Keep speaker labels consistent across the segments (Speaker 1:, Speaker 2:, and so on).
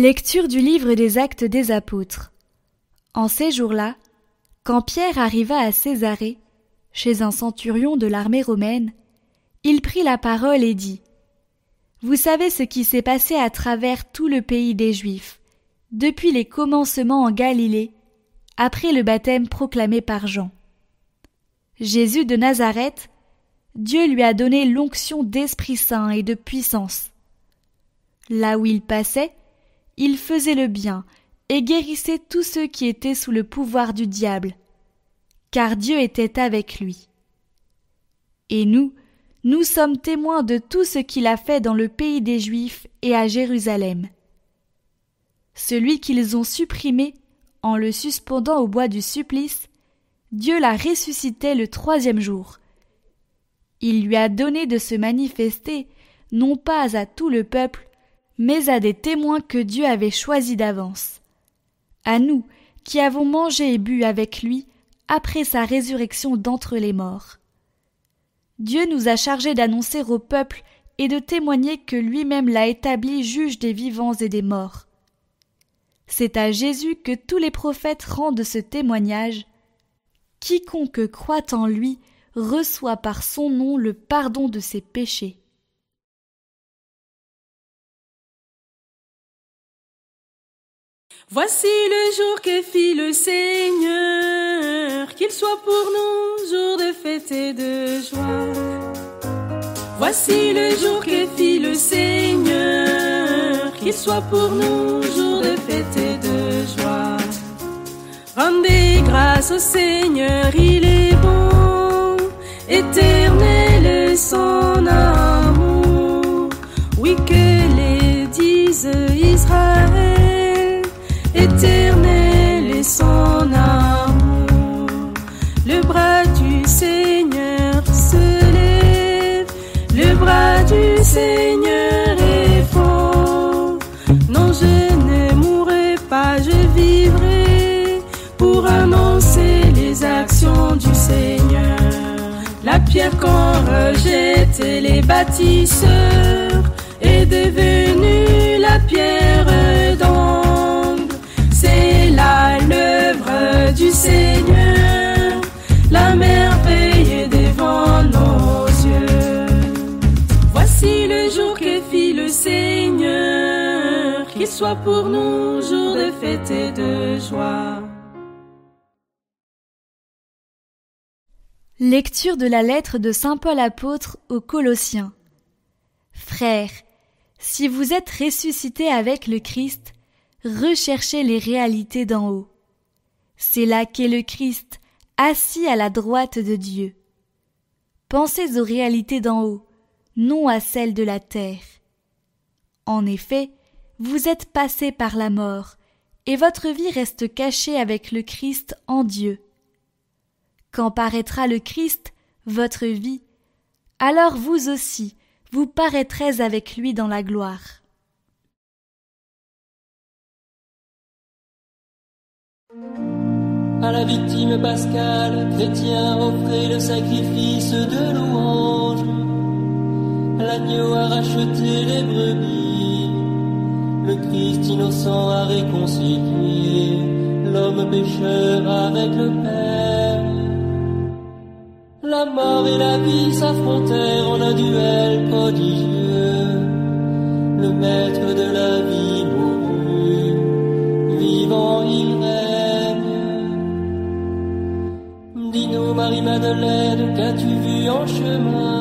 Speaker 1: Lecture du livre des actes des apôtres. En ces jours-là, quand Pierre arriva à Césarée, chez un centurion de l'armée romaine, il prit la parole et dit Vous savez ce qui s'est passé à travers tout le pays des Juifs, depuis les commencements en Galilée, après le baptême proclamé par Jean. Jésus de Nazareth, Dieu lui a donné l'onction d'Esprit Saint et de puissance. Là où il passait, il faisait le bien et guérissait tous ceux qui étaient sous le pouvoir du diable, car Dieu était avec lui. Et nous, nous sommes témoins de tout ce qu'il a fait dans le pays des Juifs et à Jérusalem. Celui qu'ils ont supprimé en le suspendant au bois du supplice, Dieu l'a ressuscité le troisième jour. Il lui a donné de se manifester non pas à tout le peuple, mais à des témoins que Dieu avait choisis d'avance. À nous, qui avons mangé et bu avec lui après sa résurrection d'entre les morts. Dieu nous a chargés d'annoncer au peuple et de témoigner que lui-même l'a établi juge des vivants et des morts. C'est à Jésus que tous les prophètes rendent ce témoignage. Quiconque croit en lui reçoit par son nom le pardon de ses péchés.
Speaker 2: Voici le jour que fit le Seigneur, qu'il soit pour nous jour de fête et de joie. Voici le jour que fit le Seigneur, qu'il soit pour nous jour de fête et de joie. Rendez grâce au Seigneur, il est bon, La pierre qu'on rejette les bâtisseurs est devenue la pierre du Seigneur, la merveille devant nos yeux. Voici le jour que fit le Seigneur, qu'il soit pour nous
Speaker 1: Lecture de la lettre de Saint Paul apôtre aux Colossiens. Frères, si vous êtes ressuscités avec le Christ, recherchez les réalités d'en haut c'est là qu'est le Christ, assis à la droite de Dieu. Pensez aux réalités d'en haut, non à celles de la terre. En effet, vous êtes passés par la mort, et votre vie reste cachée avec le Christ en Dieu. Quand paraîtra le Christ, votre vie, alors vous aussi, vous paraîtrez avec lui dans la gloire.
Speaker 3: À la victime pascale, chrétien offrait le sacrifice de louange. L'agneau a racheté les brebis, le Christ innocent a réconcilié l'homme pécheur avec le Père. La mort et la vie s'affrontèrent en un duel prodigieux. Le maître de la vie mourut, vivant il Marie-Madeleine, qu'as-tu vu en chemin?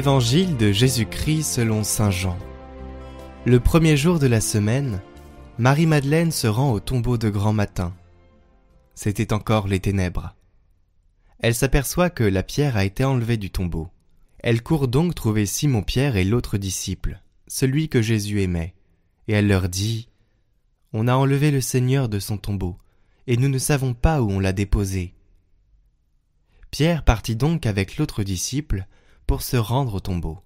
Speaker 4: Évangile de Jésus-Christ selon Saint Jean. Le premier jour de la semaine, Marie-Madeleine se rend au tombeau de grand matin. C'était encore les ténèbres. Elle s'aperçoit que la pierre a été enlevée du tombeau. Elle court donc trouver Simon-Pierre et l'autre disciple, celui que Jésus aimait, et elle leur dit On a enlevé le Seigneur de son tombeau, et nous ne savons pas où on l'a déposé. Pierre partit donc avec l'autre disciple, pour se rendre au tombeau.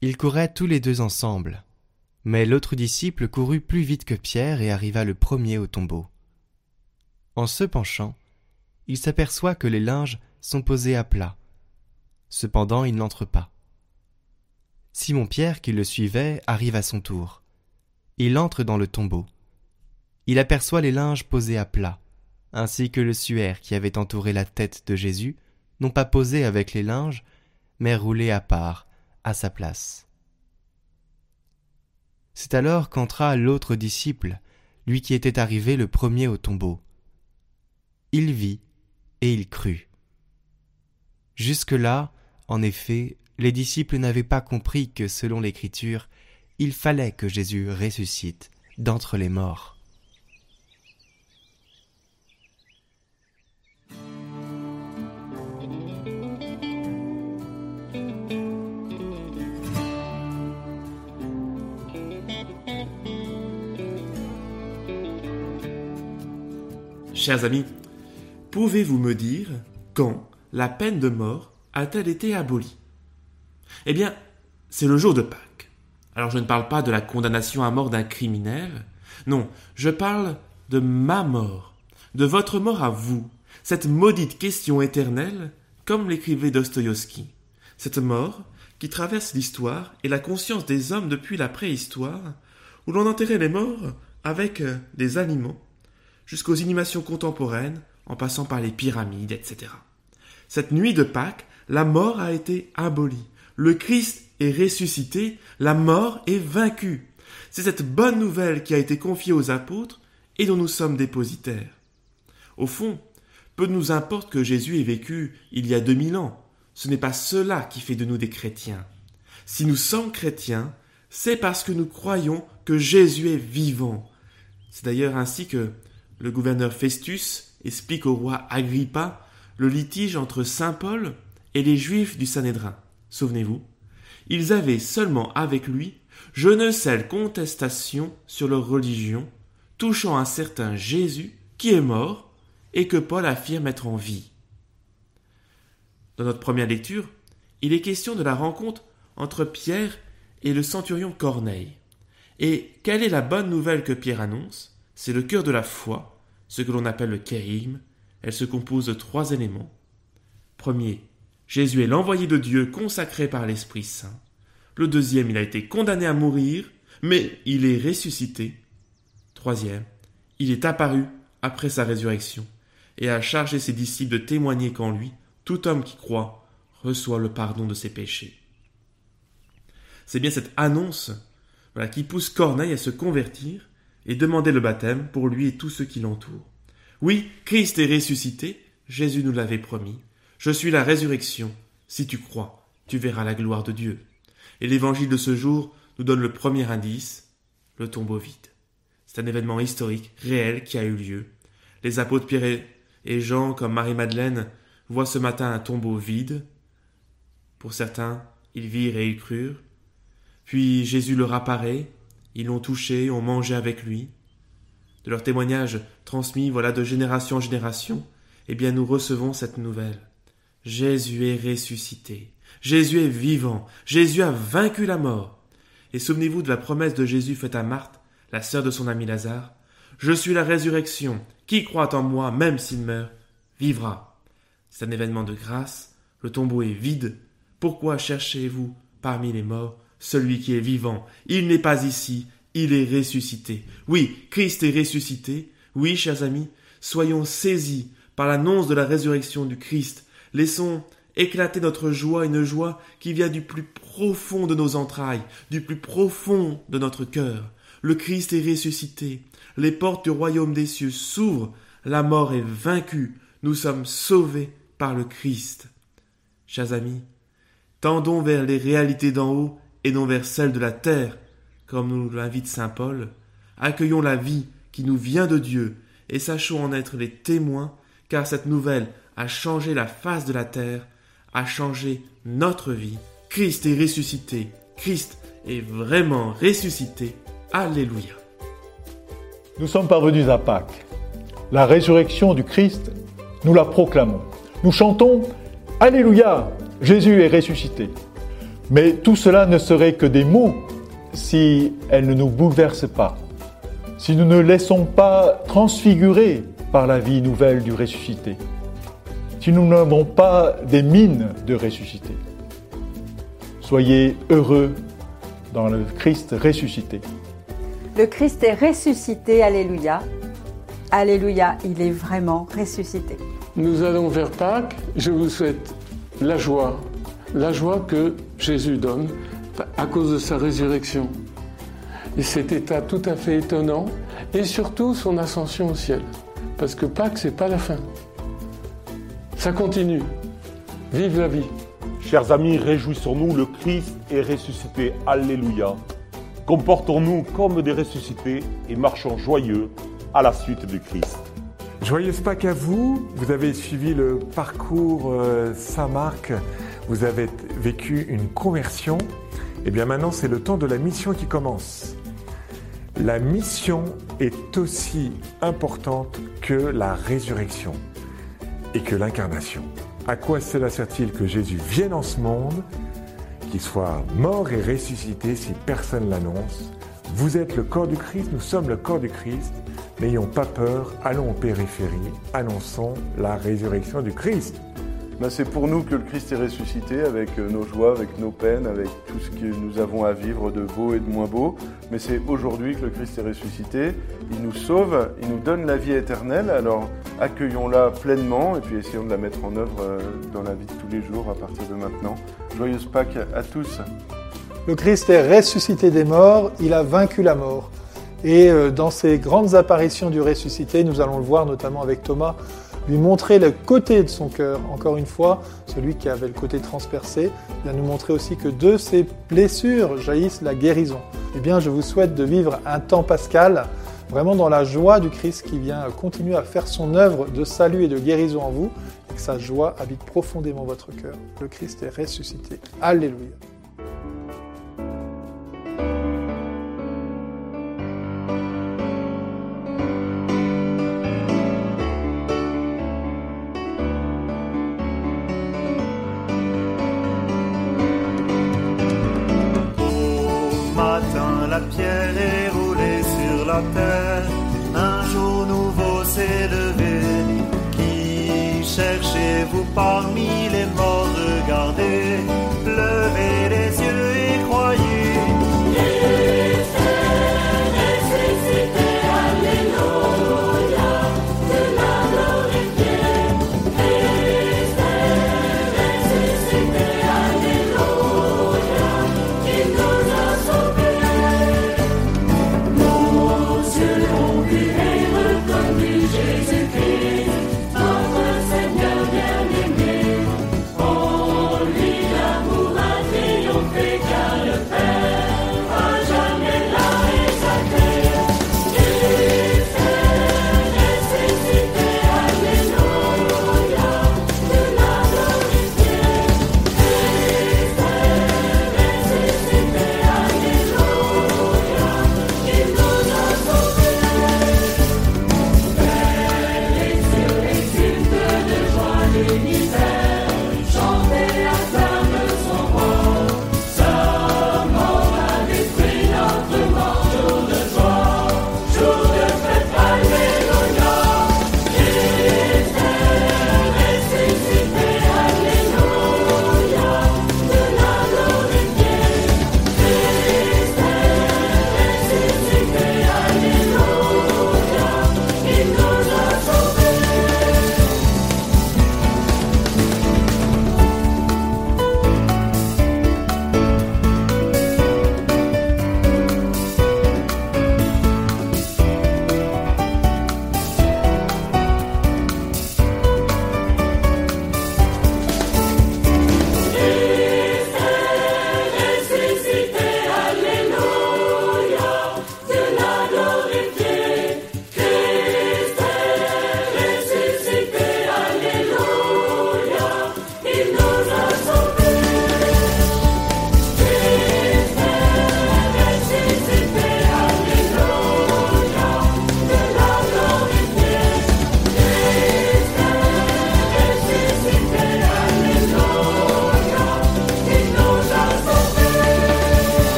Speaker 4: Ils couraient tous les deux ensemble, mais l'autre disciple courut plus vite que Pierre et arriva le premier au tombeau. En se penchant, il s'aperçoit que les linges sont posés à plat. Cependant, il n'entre pas. Simon Pierre, qui le suivait, arrive à son tour. Il entre dans le tombeau. Il aperçoit les linges posés à plat, ainsi que le suaire qui avait entouré la tête de Jésus, non pas posé avec les linges, mais roulé à part, à sa place. C'est alors qu'entra l'autre disciple, lui qui était arrivé le premier au tombeau. Il vit et il crut. Jusque-là, en effet, les disciples n'avaient pas compris que, selon l'Écriture, il fallait que Jésus ressuscite d'entre les morts.
Speaker 5: Chers amis, pouvez-vous me dire quand la peine de mort a-t-elle été abolie? Eh bien, c'est le jour de Pâques. Alors je ne parle pas de la condamnation à mort d'un criminel, non, je parle de ma mort, de votre mort à vous, cette maudite question éternelle, comme l'écrivait Dostoïevski. Cette mort qui traverse l'histoire et la conscience des hommes depuis la préhistoire, où l'on enterrait les morts avec des aliments jusqu'aux inhumations contemporaines, en passant par les pyramides, etc. Cette nuit de Pâques, la mort a été abolie. Le Christ est ressuscité, la mort est vaincue. C'est cette bonne nouvelle qui a été confiée aux apôtres et dont nous sommes dépositaires. Au fond, peu nous importe que Jésus ait vécu il y a deux mille ans. Ce n'est pas cela qui fait de nous des chrétiens. Si nous sommes chrétiens, c'est parce que nous croyons que Jésus est vivant. C'est d'ailleurs ainsi que le gouverneur Festus explique au roi Agrippa le litige entre saint Paul et les juifs du Sanhédrin. Souvenez-vous, ils avaient seulement avec lui je ne sais contestation sur leur religion touchant un certain Jésus qui est mort et que Paul affirme être en vie. Dans notre première lecture, il est question de la rencontre entre Pierre et le centurion Corneille. Et quelle est la bonne nouvelle que Pierre annonce? C'est le cœur de la foi, ce que l'on appelle le kérigme. Elle se compose de trois éléments. Premier, Jésus est l'envoyé de Dieu consacré par l'Esprit Saint. Le deuxième, il a été condamné à mourir, mais il est ressuscité. Troisième, il est apparu après sa résurrection et a chargé ses disciples de témoigner qu'en lui, tout homme qui croit reçoit le pardon de ses péchés. C'est bien cette annonce qui pousse Corneille à se convertir et demander le baptême pour lui et tous ceux qui l'entourent. Oui, Christ est ressuscité, Jésus nous l'avait promis. Je suis la résurrection. Si tu crois, tu verras la gloire de Dieu. Et l'évangile de ce jour nous donne le premier indice, le tombeau vide. C'est un événement historique, réel, qui a eu lieu. Les apôtres Pierre et Jean, comme Marie-Madeleine, voient ce matin un tombeau vide. Pour certains, ils virent et ils crurent. Puis Jésus leur apparaît, ils l'ont touché, ont mangé avec lui. De leur témoignage transmis, voilà, de génération en génération, eh bien nous recevons cette nouvelle. Jésus est ressuscité. Jésus est vivant. Jésus a vaincu la mort. Et souvenez-vous de la promesse de Jésus faite à Marthe, la sœur de son ami Lazare. Je suis la résurrection. Qui croit en moi, même s'il meurt, vivra. C'est un événement de grâce. Le tombeau est vide. Pourquoi cherchez-vous parmi les morts celui qui est vivant. Il n'est pas ici, il est ressuscité. Oui, Christ est ressuscité. Oui, chers amis, soyons saisis par l'annonce de la résurrection du Christ. Laissons éclater notre joie, une joie qui vient du plus profond de nos entrailles, du plus profond de notre cœur. Le Christ est ressuscité. Les portes du royaume des cieux s'ouvrent. La mort est vaincue. Nous sommes sauvés par le Christ. Chers amis, Tendons vers les réalités d'en haut et non vers celles de la terre, comme nous l'invite saint Paul. Accueillons la vie qui nous vient de Dieu et sachons en être les témoins, car cette nouvelle a changé la face de la terre, a changé notre vie. Christ est ressuscité, Christ est vraiment ressuscité. Alléluia.
Speaker 6: Nous sommes parvenus à Pâques. La résurrection du Christ, nous la proclamons. Nous chantons Alléluia, Jésus est ressuscité. Mais tout cela ne serait que des mots si elle ne nous bouleverse pas, si nous ne laissons pas transfigurer par la vie nouvelle du ressuscité, si nous n'avons pas des mines de ressuscité. Soyez heureux dans le Christ ressuscité.
Speaker 7: Le Christ est ressuscité, Alléluia. Alléluia, il est vraiment ressuscité.
Speaker 8: Nous allons vers Pâques. Je vous souhaite la joie, la joie que Jésus donne à cause de sa résurrection. Et cet état tout à fait étonnant, et surtout son ascension au ciel. Parce que Pâques, c'est pas la fin. Ça continue. Vive la vie.
Speaker 9: Chers amis, réjouissons-nous, le Christ est ressuscité. Alléluia. Comportons-nous comme des ressuscités et marchons joyeux à la suite du Christ.
Speaker 10: Joyeuse Pâques à vous. Vous avez suivi le parcours euh, Saint-Marc. Vous avez vécu une conversion. Et eh bien maintenant, c'est le temps de la mission qui commence. La mission est aussi importante que la résurrection et que l'incarnation. À quoi cela sert-il que Jésus vienne en ce monde qu'il soit mort et ressuscité si personne l'annonce? Vous êtes le corps du Christ, nous sommes le corps du Christ. N'ayons pas peur, allons aux périphéries, annonçons la résurrection du Christ.
Speaker 11: Ben, c'est pour nous que le Christ est ressuscité, avec euh, nos joies, avec nos peines, avec tout ce que nous avons à vivre de beau et de moins beau. Mais c'est aujourd'hui que le Christ est ressuscité. Il nous sauve, il nous donne la vie éternelle. Alors accueillons-la pleinement et puis essayons de la mettre en œuvre euh, dans la vie de tous les jours à partir de maintenant. Joyeuse Pâques à tous.
Speaker 12: Le Christ est ressuscité des morts, il a vaincu la mort. Et euh, dans ces grandes apparitions du ressuscité, nous allons le voir notamment avec Thomas, lui montrer le côté de son cœur. Encore une fois, celui qui avait le côté transpercé, vient nous montrer aussi que de ses blessures jaillissent la guérison. Eh bien, je vous souhaite de vivre un temps pascal vraiment dans la joie du Christ qui vient continuer à faire son œuvre de salut et de guérison en vous, et que sa joie habite profondément votre cœur. Le Christ est ressuscité. Alléluia.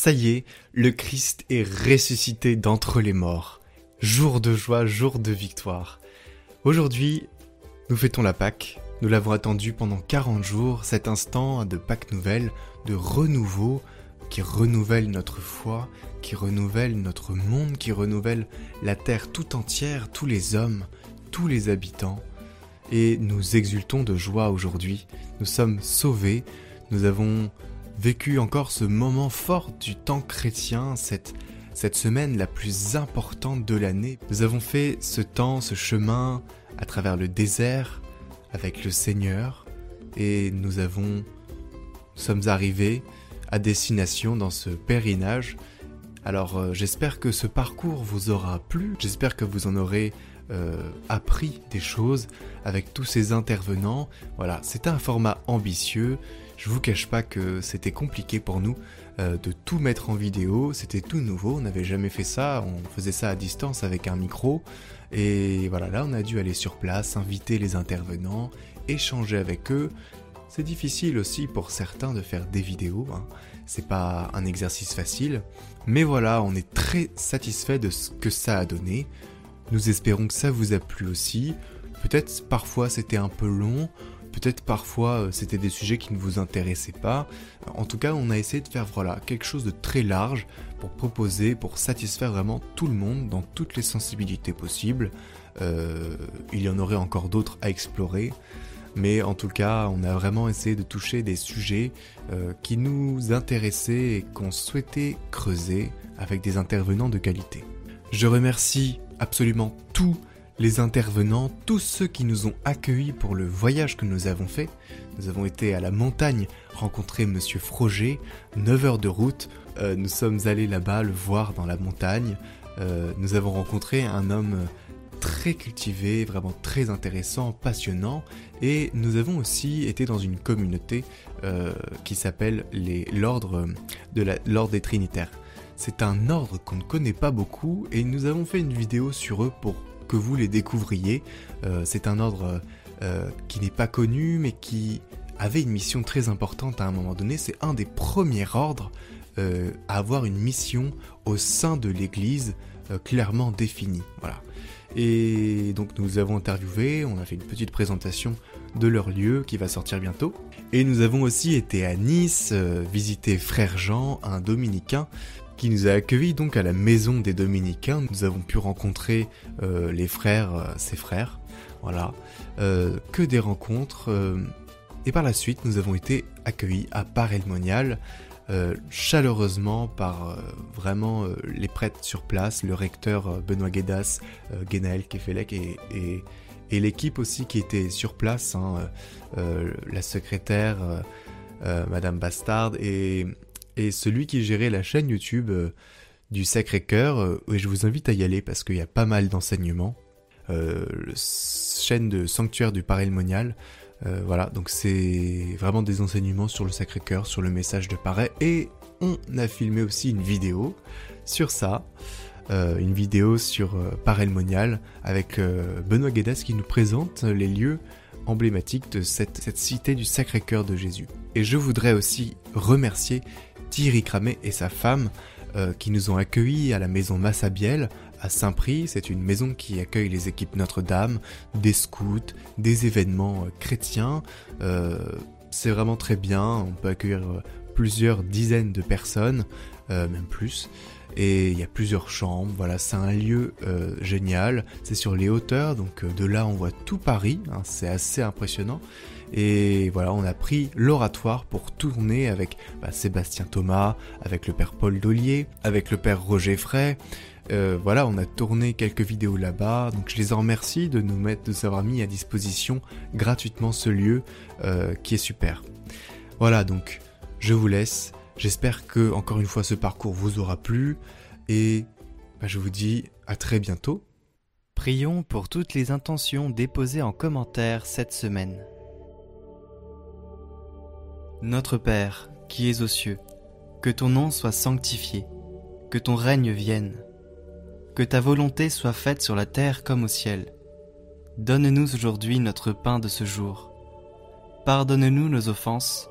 Speaker 4: Ça y est, le Christ est ressuscité d'entre les morts. Jour de joie, jour de victoire. Aujourd'hui, nous fêtons la Pâque. Nous l'avons attendu pendant 40 jours, cet instant de Pâque nouvelle, de renouveau, qui renouvelle notre foi, qui renouvelle notre monde, qui renouvelle la terre tout entière, tous les hommes, tous les habitants. Et nous exultons de joie aujourd'hui. Nous sommes sauvés, nous avons vécu encore ce moment fort du temps chrétien, cette, cette semaine la plus importante de l'année. Nous avons fait ce temps, ce chemin à travers le désert avec le Seigneur et nous avons nous sommes arrivés à destination dans ce pèlerinage. Alors euh, j'espère que ce parcours vous aura plu, j'espère que vous en aurez euh, appris des choses avec tous ces intervenants. Voilà, c'était un format ambitieux. Je vous cache pas que c'était compliqué pour nous euh, de tout mettre en vidéo. C'était tout nouveau, on n'avait jamais fait ça. On faisait ça à distance avec un micro. Et voilà, là on a dû aller sur place, inviter les intervenants, échanger avec eux. C'est difficile aussi pour certains de faire des vidéos. Hein. C'est pas un exercice facile. Mais voilà, on est très satisfait de ce que ça a donné. Nous espérons que ça vous a plu aussi. Peut-être parfois c'était un peu long, peut-être parfois euh, c'était des sujets qui ne vous intéressaient pas. En tout cas, on a essayé de faire voilà, quelque chose de très large pour proposer, pour satisfaire vraiment tout le monde dans toutes les sensibilités possibles. Euh, il y en aurait encore d'autres à explorer. Mais en tout cas, on a vraiment essayé de toucher des sujets euh, qui nous intéressaient et qu'on souhaitait creuser avec des intervenants de qualité. Je remercie absolument tous les intervenants, tous ceux qui nous ont accueillis pour le voyage que nous avons fait. Nous avons été à la montagne rencontrer Monsieur Froger, 9 heures de route. Euh, nous sommes allés là-bas le voir dans la montagne. Euh, nous avons rencontré un homme très cultivé, vraiment très intéressant, passionnant. Et nous avons aussi été dans une communauté euh, qui s'appelle l'ordre de des Trinitaires. C'est un ordre qu'on ne connaît pas beaucoup et nous avons fait une vidéo sur eux pour que vous les découvriez. Euh, c'est un ordre euh, qui n'est pas connu mais qui avait une mission très importante à un moment donné. C'est un des premiers ordres euh, à avoir une mission au sein de l'Église clairement définie. Voilà. Et donc nous avons interviewé, on a fait une petite présentation de leur lieu qui va sortir bientôt. Et nous avons aussi été à Nice, visiter Frère Jean, un dominicain qui nous a accueillis donc à la maison des dominicains. Nous avons pu rencontrer euh, les frères, euh, ses frères, voilà, euh, que des rencontres. et par la suite, nous avons été accueillis à Paray-le-Monial, chaleureusement par vraiment les prêtres sur place, le recteur Benoît Guédas, Genaël Kefelec et, et, l'équipe aussi qui était sur place, hein, la secrétaire Madame Bastard et celui qui gérait la chaîne YouTube euh, du Sacré-Cœur, euh, et je vous invite à y aller parce qu'il y a pas mal d'enseignements. Euh, chaîne de Sanctuaire du Paray-le-Monial. voilà, donc c'est vraiment des enseignements sur le Sacré-Cœur, sur le message de Paray. Et on a filmé aussi une vidéo sur ça. une vidéo sur Paray-le-Monial avec Benoît Guédas qui nous présente les lieux emblématiques de cette, cette cité du Sacré-Cœur de Jésus. Et je voudrais aussi remercier Thierry Cramet et sa femme euh, qui nous ont accueillis à la maison Massabielle à Saint-Prix. C'est une maison qui accueille les équipes Notre-Dame, des scouts, des événements euh, chrétiens. Euh, c'est vraiment très bien. On peut accueillir plusieurs dizaines de personnes, même plus. Et il y a plusieurs chambres, voilà, c'est un lieu génial. C'est sur les hauteurs, donc de là on voit tout Paris, hein, c'est assez impressionnant. Et voilà, on a pris l'oratoire pour tourner avec bah, Sébastien Thomas, avec le père Paul Dollier, avec le père Roger. Euh, voilà, on a tourné quelques vidéos là-bas, donc je les en remercie de nous mettre, de s'avoir mis à disposition gratuitement ce lieu euh, qui est super. Voilà, donc je vous laisse. J'espère que encore une fois ce parcours vous aura plu et bah, je vous dis à très bientôt.
Speaker 13: Prions pour toutes les intentions déposées en commentaire cette semaine. Notre Père, qui es aux cieux, que ton nom soit sanctifié, que ton règne vienne, que ta volonté soit faite sur la terre comme au ciel. Donne-nous aujourd'hui notre pain de ce jour. Pardonne-nous nos offenses,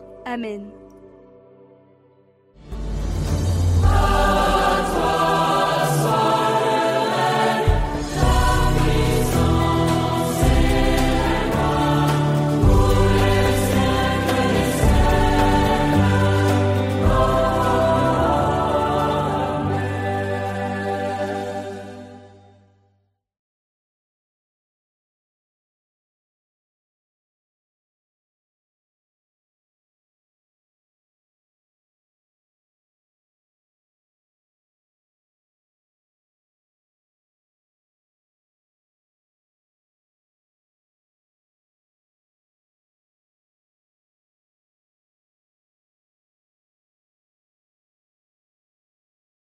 Speaker 1: Amen.